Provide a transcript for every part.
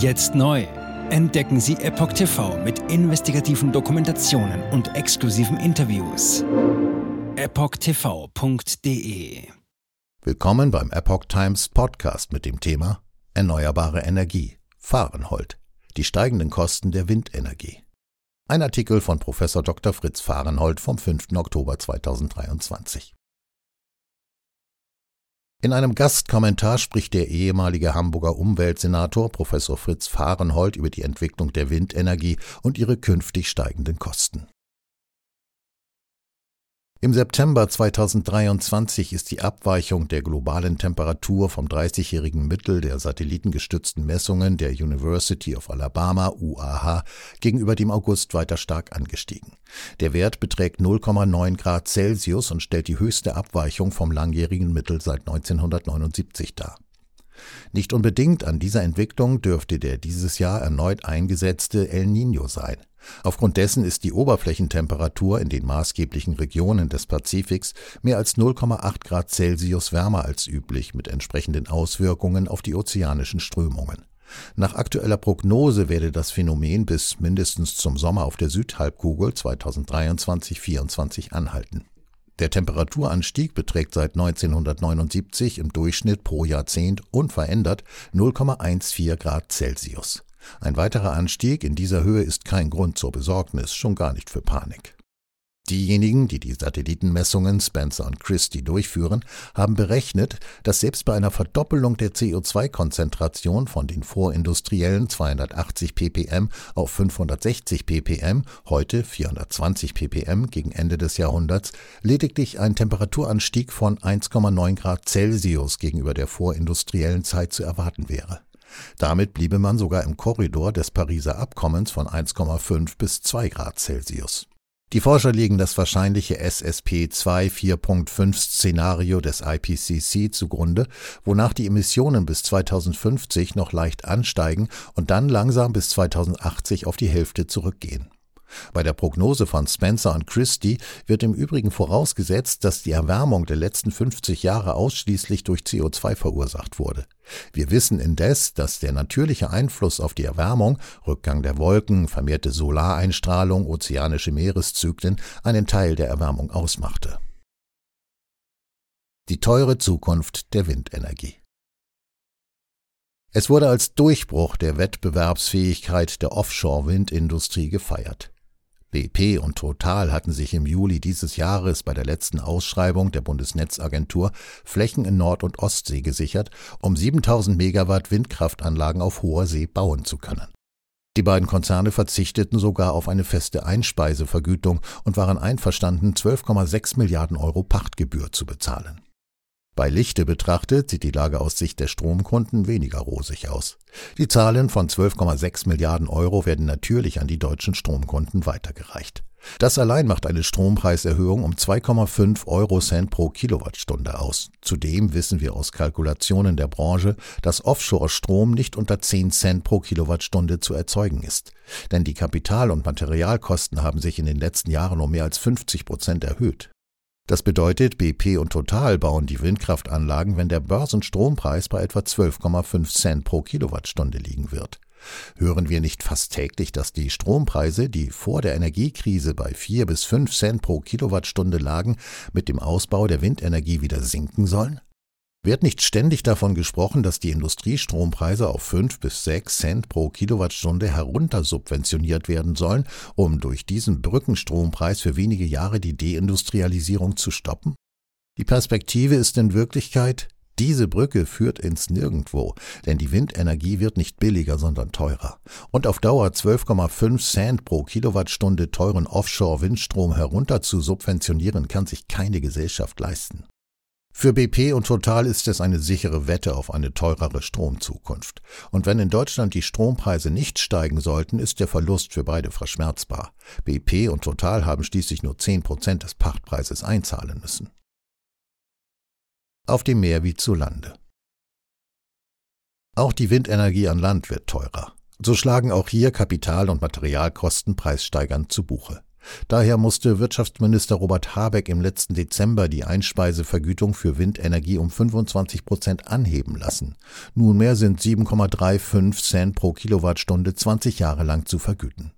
Jetzt neu. Entdecken Sie Epoch TV mit investigativen Dokumentationen und exklusiven Interviews. EpochTV.de Willkommen beim Epoch Times Podcast mit dem Thema Erneuerbare Energie. Fahrenhold. Die steigenden Kosten der Windenergie. Ein Artikel von Prof. Dr. Fritz Fahrenhold vom 5. Oktober 2023. In einem Gastkommentar spricht der ehemalige Hamburger Umweltsenator Professor Fritz Fahrenhold über die Entwicklung der Windenergie und ihre künftig steigenden Kosten. Im September 2023 ist die Abweichung der globalen Temperatur vom 30-jährigen Mittel der satellitengestützten Messungen der University of Alabama UAH gegenüber dem August weiter stark angestiegen. Der Wert beträgt 0,9 Grad Celsius und stellt die höchste Abweichung vom langjährigen Mittel seit 1979 dar. Nicht unbedingt an dieser Entwicklung dürfte der dieses Jahr erneut eingesetzte El Niño sein. Aufgrund dessen ist die Oberflächentemperatur in den maßgeblichen Regionen des Pazifiks mehr als 0,8 Grad Celsius wärmer als üblich mit entsprechenden Auswirkungen auf die ozeanischen Strömungen. Nach aktueller Prognose werde das Phänomen bis mindestens zum Sommer auf der Südhalbkugel 2023-24 anhalten. Der Temperaturanstieg beträgt seit 1979 im Durchschnitt pro Jahrzehnt unverändert 0,14 Grad Celsius. Ein weiterer Anstieg in dieser Höhe ist kein Grund zur Besorgnis, schon gar nicht für Panik. Diejenigen, die die Satellitenmessungen Spencer und Christie durchführen, haben berechnet, dass selbst bei einer Verdoppelung der CO2-Konzentration von den vorindustriellen 280 ppm auf 560 ppm, heute 420 ppm gegen Ende des Jahrhunderts, lediglich ein Temperaturanstieg von 1,9 Grad Celsius gegenüber der vorindustriellen Zeit zu erwarten wäre. Damit bliebe man sogar im Korridor des Pariser Abkommens von 1,5 bis 2 Grad Celsius. Die Forscher legen das wahrscheinliche SSP2 4.5 Szenario des IPCC zugrunde, wonach die Emissionen bis 2050 noch leicht ansteigen und dann langsam bis 2080 auf die Hälfte zurückgehen. Bei der Prognose von Spencer und Christie wird im Übrigen vorausgesetzt, dass die Erwärmung der letzten 50 Jahre ausschließlich durch CO2 verursacht wurde. Wir wissen indes, dass der natürliche Einfluss auf die Erwärmung, Rückgang der Wolken, vermehrte Solareinstrahlung, ozeanische Meereszyklen einen Teil der Erwärmung ausmachte. Die teure Zukunft der Windenergie. Es wurde als Durchbruch der Wettbewerbsfähigkeit der Offshore-Windindustrie gefeiert. BP und Total hatten sich im Juli dieses Jahres bei der letzten Ausschreibung der Bundesnetzagentur Flächen in Nord- und Ostsee gesichert, um 7000 Megawatt Windkraftanlagen auf hoher See bauen zu können. Die beiden Konzerne verzichteten sogar auf eine feste Einspeisevergütung und waren einverstanden, 12,6 Milliarden Euro Pachtgebühr zu bezahlen. Bei Lichte betrachtet sieht die Lage aus Sicht der Stromkunden weniger rosig aus. Die Zahlen von 12,6 Milliarden Euro werden natürlich an die deutschen Stromkunden weitergereicht. Das allein macht eine Strompreiserhöhung um 2,5 Euro Cent pro Kilowattstunde aus. Zudem wissen wir aus Kalkulationen der Branche, dass Offshore-Strom nicht unter 10 Cent pro Kilowattstunde zu erzeugen ist. Denn die Kapital- und Materialkosten haben sich in den letzten Jahren um mehr als 50 Prozent erhöht. Das bedeutet, BP und Total bauen die Windkraftanlagen, wenn der Börsenstrompreis bei etwa 12,5 Cent pro Kilowattstunde liegen wird. Hören wir nicht fast täglich, dass die Strompreise, die vor der Energiekrise bei 4 bis 5 Cent pro Kilowattstunde lagen, mit dem Ausbau der Windenergie wieder sinken sollen? Wird nicht ständig davon gesprochen, dass die Industriestrompreise auf 5 bis 6 Cent pro Kilowattstunde heruntersubventioniert werden sollen, um durch diesen Brückenstrompreis für wenige Jahre die Deindustrialisierung zu stoppen? Die Perspektive ist in Wirklichkeit, diese Brücke führt ins Nirgendwo, denn die Windenergie wird nicht billiger, sondern teurer. Und auf Dauer 12,5 Cent pro Kilowattstunde teuren Offshore-Windstrom herunter zu subventionieren, kann sich keine Gesellschaft leisten. Für BP und Total ist es eine sichere Wette auf eine teurere Stromzukunft. Und wenn in Deutschland die Strompreise nicht steigen sollten, ist der Verlust für beide verschmerzbar. BP und Total haben schließlich nur 10 Prozent des Pachtpreises einzahlen müssen. Auf dem Meer wie zu Lande. Auch die Windenergie an Land wird teurer. So schlagen auch hier Kapital- und Materialkosten preissteigernd zu Buche. Daher musste Wirtschaftsminister Robert Habeck im letzten Dezember die Einspeisevergütung für Windenergie um 25 Prozent anheben lassen. Nunmehr sind 7,35 Cent pro Kilowattstunde 20 Jahre lang zu vergüten.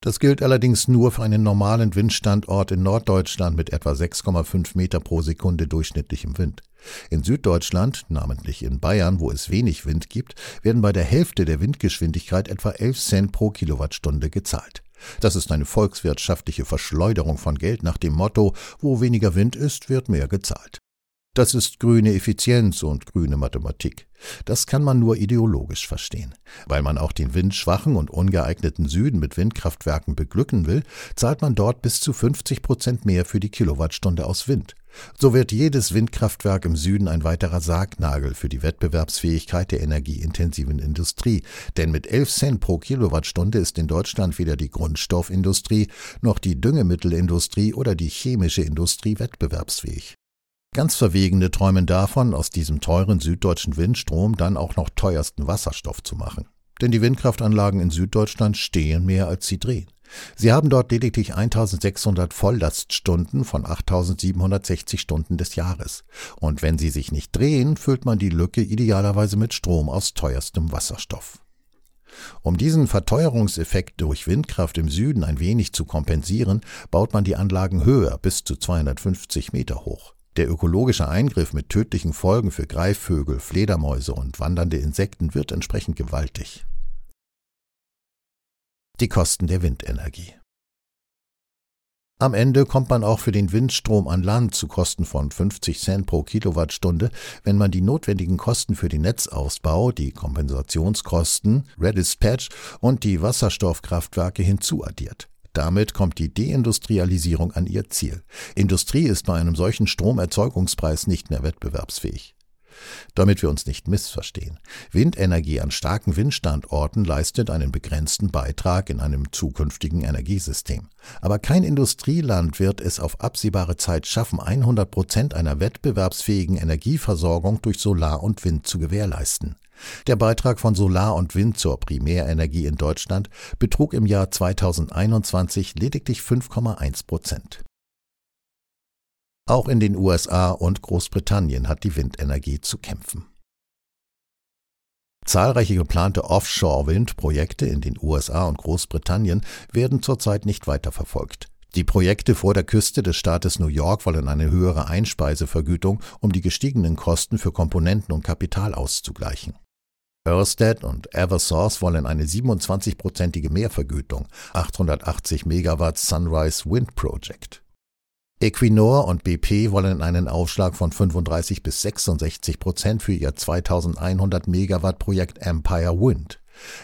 Das gilt allerdings nur für einen normalen Windstandort in Norddeutschland mit etwa 6,5 Meter pro Sekunde durchschnittlichem Wind. In Süddeutschland, namentlich in Bayern, wo es wenig Wind gibt, werden bei der Hälfte der Windgeschwindigkeit etwa 11 Cent pro Kilowattstunde gezahlt. Das ist eine volkswirtschaftliche Verschleuderung von Geld nach dem Motto, wo weniger Wind ist, wird mehr gezahlt. Das ist grüne Effizienz und grüne Mathematik. Das kann man nur ideologisch verstehen. Weil man auch den windschwachen und ungeeigneten Süden mit Windkraftwerken beglücken will, zahlt man dort bis zu 50 Prozent mehr für die Kilowattstunde aus Wind. So wird jedes Windkraftwerk im Süden ein weiterer Sargnagel für die Wettbewerbsfähigkeit der energieintensiven Industrie. Denn mit 11 Cent pro Kilowattstunde ist in Deutschland weder die Grundstoffindustrie noch die Düngemittelindustrie oder die chemische Industrie wettbewerbsfähig. Ganz Verwegene träumen davon, aus diesem teuren süddeutschen Windstrom dann auch noch teuersten Wasserstoff zu machen. Denn die Windkraftanlagen in Süddeutschland stehen mehr als sie drehen. Sie haben dort lediglich 1600 Volllaststunden von 8760 Stunden des Jahres. Und wenn sie sich nicht drehen, füllt man die Lücke idealerweise mit Strom aus teuerstem Wasserstoff. Um diesen Verteuerungseffekt durch Windkraft im Süden ein wenig zu kompensieren, baut man die Anlagen höher bis zu 250 Meter hoch. Der ökologische Eingriff mit tödlichen Folgen für Greifvögel, Fledermäuse und wandernde Insekten wird entsprechend gewaltig. Die Kosten der Windenergie. Am Ende kommt man auch für den Windstrom an Land zu Kosten von 50 Cent pro Kilowattstunde, wenn man die notwendigen Kosten für den Netzausbau, die Kompensationskosten, Redispatch und die Wasserstoffkraftwerke hinzuaddiert. Damit kommt die Deindustrialisierung an ihr Ziel. Industrie ist bei einem solchen Stromerzeugungspreis nicht mehr wettbewerbsfähig. Damit wir uns nicht missverstehen. Windenergie an starken Windstandorten leistet einen begrenzten Beitrag in einem zukünftigen Energiesystem. Aber kein Industrieland wird es auf absehbare Zeit schaffen, 100 Prozent einer wettbewerbsfähigen Energieversorgung durch Solar und Wind zu gewährleisten. Der Beitrag von Solar und Wind zur Primärenergie in Deutschland betrug im Jahr 2021 lediglich 5,1 Prozent. Auch in den USA und Großbritannien hat die Windenergie zu kämpfen. Zahlreiche geplante Offshore-Windprojekte in den USA und Großbritannien werden zurzeit nicht weiterverfolgt. Die Projekte vor der Küste des Staates New York wollen eine höhere Einspeisevergütung, um die gestiegenen Kosten für Komponenten und Kapital auszugleichen. Ørsted und Eversource wollen eine 27-prozentige Mehrvergütung, 880 Megawatt Sunrise Wind Project. Equinor und BP wollen einen Aufschlag von 35 bis 66 Prozent für ihr 2100 Megawatt Projekt Empire Wind.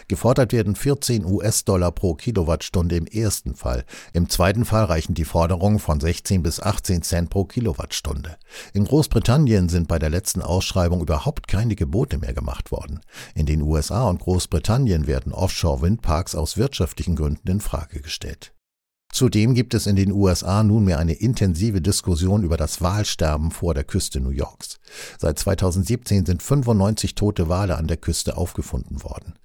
Gefordert werden 14 US-Dollar pro Kilowattstunde im ersten Fall. Im zweiten Fall reichen die Forderungen von 16 bis 18 Cent pro Kilowattstunde. In Großbritannien sind bei der letzten Ausschreibung überhaupt keine Gebote mehr gemacht worden. In den USA und Großbritannien werden Offshore-Windparks aus wirtschaftlichen Gründen in Frage gestellt. Zudem gibt es in den USA nunmehr eine intensive Diskussion über das Walsterben vor der Küste New Yorks. Seit 2017 sind 95 tote Wale an der Küste aufgefunden worden.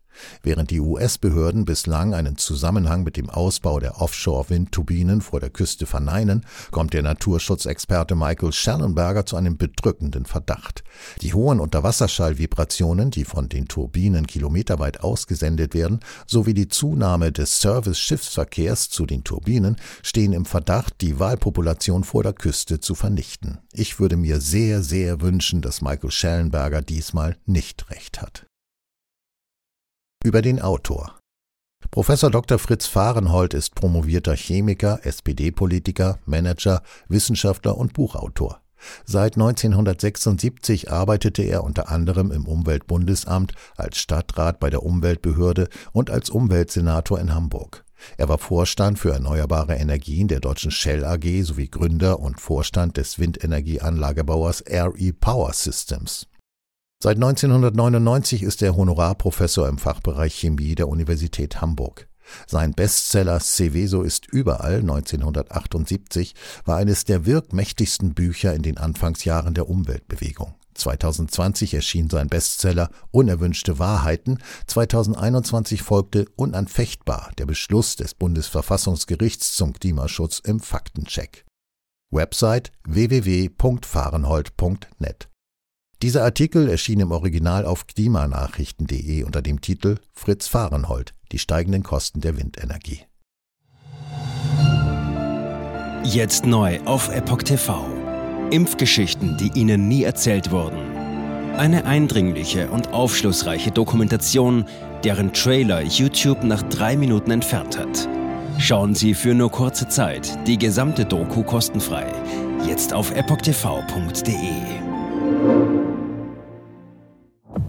Während die US-Behörden bislang einen Zusammenhang mit dem Ausbau der Offshore-Windturbinen vor der Küste verneinen, kommt der Naturschutzexperte Michael Schellenberger zu einem bedrückenden Verdacht. Die hohen Unterwasserschallvibrationen, die von den Turbinen kilometerweit ausgesendet werden, sowie die Zunahme des Service-Schiffsverkehrs zu den Turbinen stehen im Verdacht, die Walpopulation vor der Küste zu vernichten. Ich würde mir sehr, sehr wünschen, dass Michael Schellenberger diesmal nicht recht hat. Über den Autor. Professor Dr. Fritz Fahrenhold ist promovierter Chemiker, SPD-Politiker, Manager, Wissenschaftler und Buchautor. Seit 1976 arbeitete er unter anderem im Umweltbundesamt, als Stadtrat bei der Umweltbehörde und als Umweltsenator in Hamburg. Er war Vorstand für erneuerbare Energien der deutschen Shell AG sowie Gründer und Vorstand des Windenergieanlagebauers RE Power Systems. Seit 1999 ist er Honorarprofessor im Fachbereich Chemie der Universität Hamburg. Sein Bestseller Seveso ist überall 1978 war eines der wirkmächtigsten Bücher in den Anfangsjahren der Umweltbewegung. 2020 erschien sein Bestseller Unerwünschte Wahrheiten, 2021 folgte Unanfechtbar, der Beschluss des Bundesverfassungsgerichts zum Klimaschutz im Faktencheck. Website www.fahrenhold.net dieser Artikel erschien im Original auf klimanachrichten.de unter dem Titel Fritz Fahrenhold, die steigenden Kosten der Windenergie. Jetzt neu auf Epoch TV. Impfgeschichten, die Ihnen nie erzählt wurden. Eine eindringliche und aufschlussreiche Dokumentation, deren Trailer YouTube nach drei Minuten entfernt hat. Schauen Sie für nur kurze Zeit die gesamte Doku kostenfrei. Jetzt auf epochtv.de.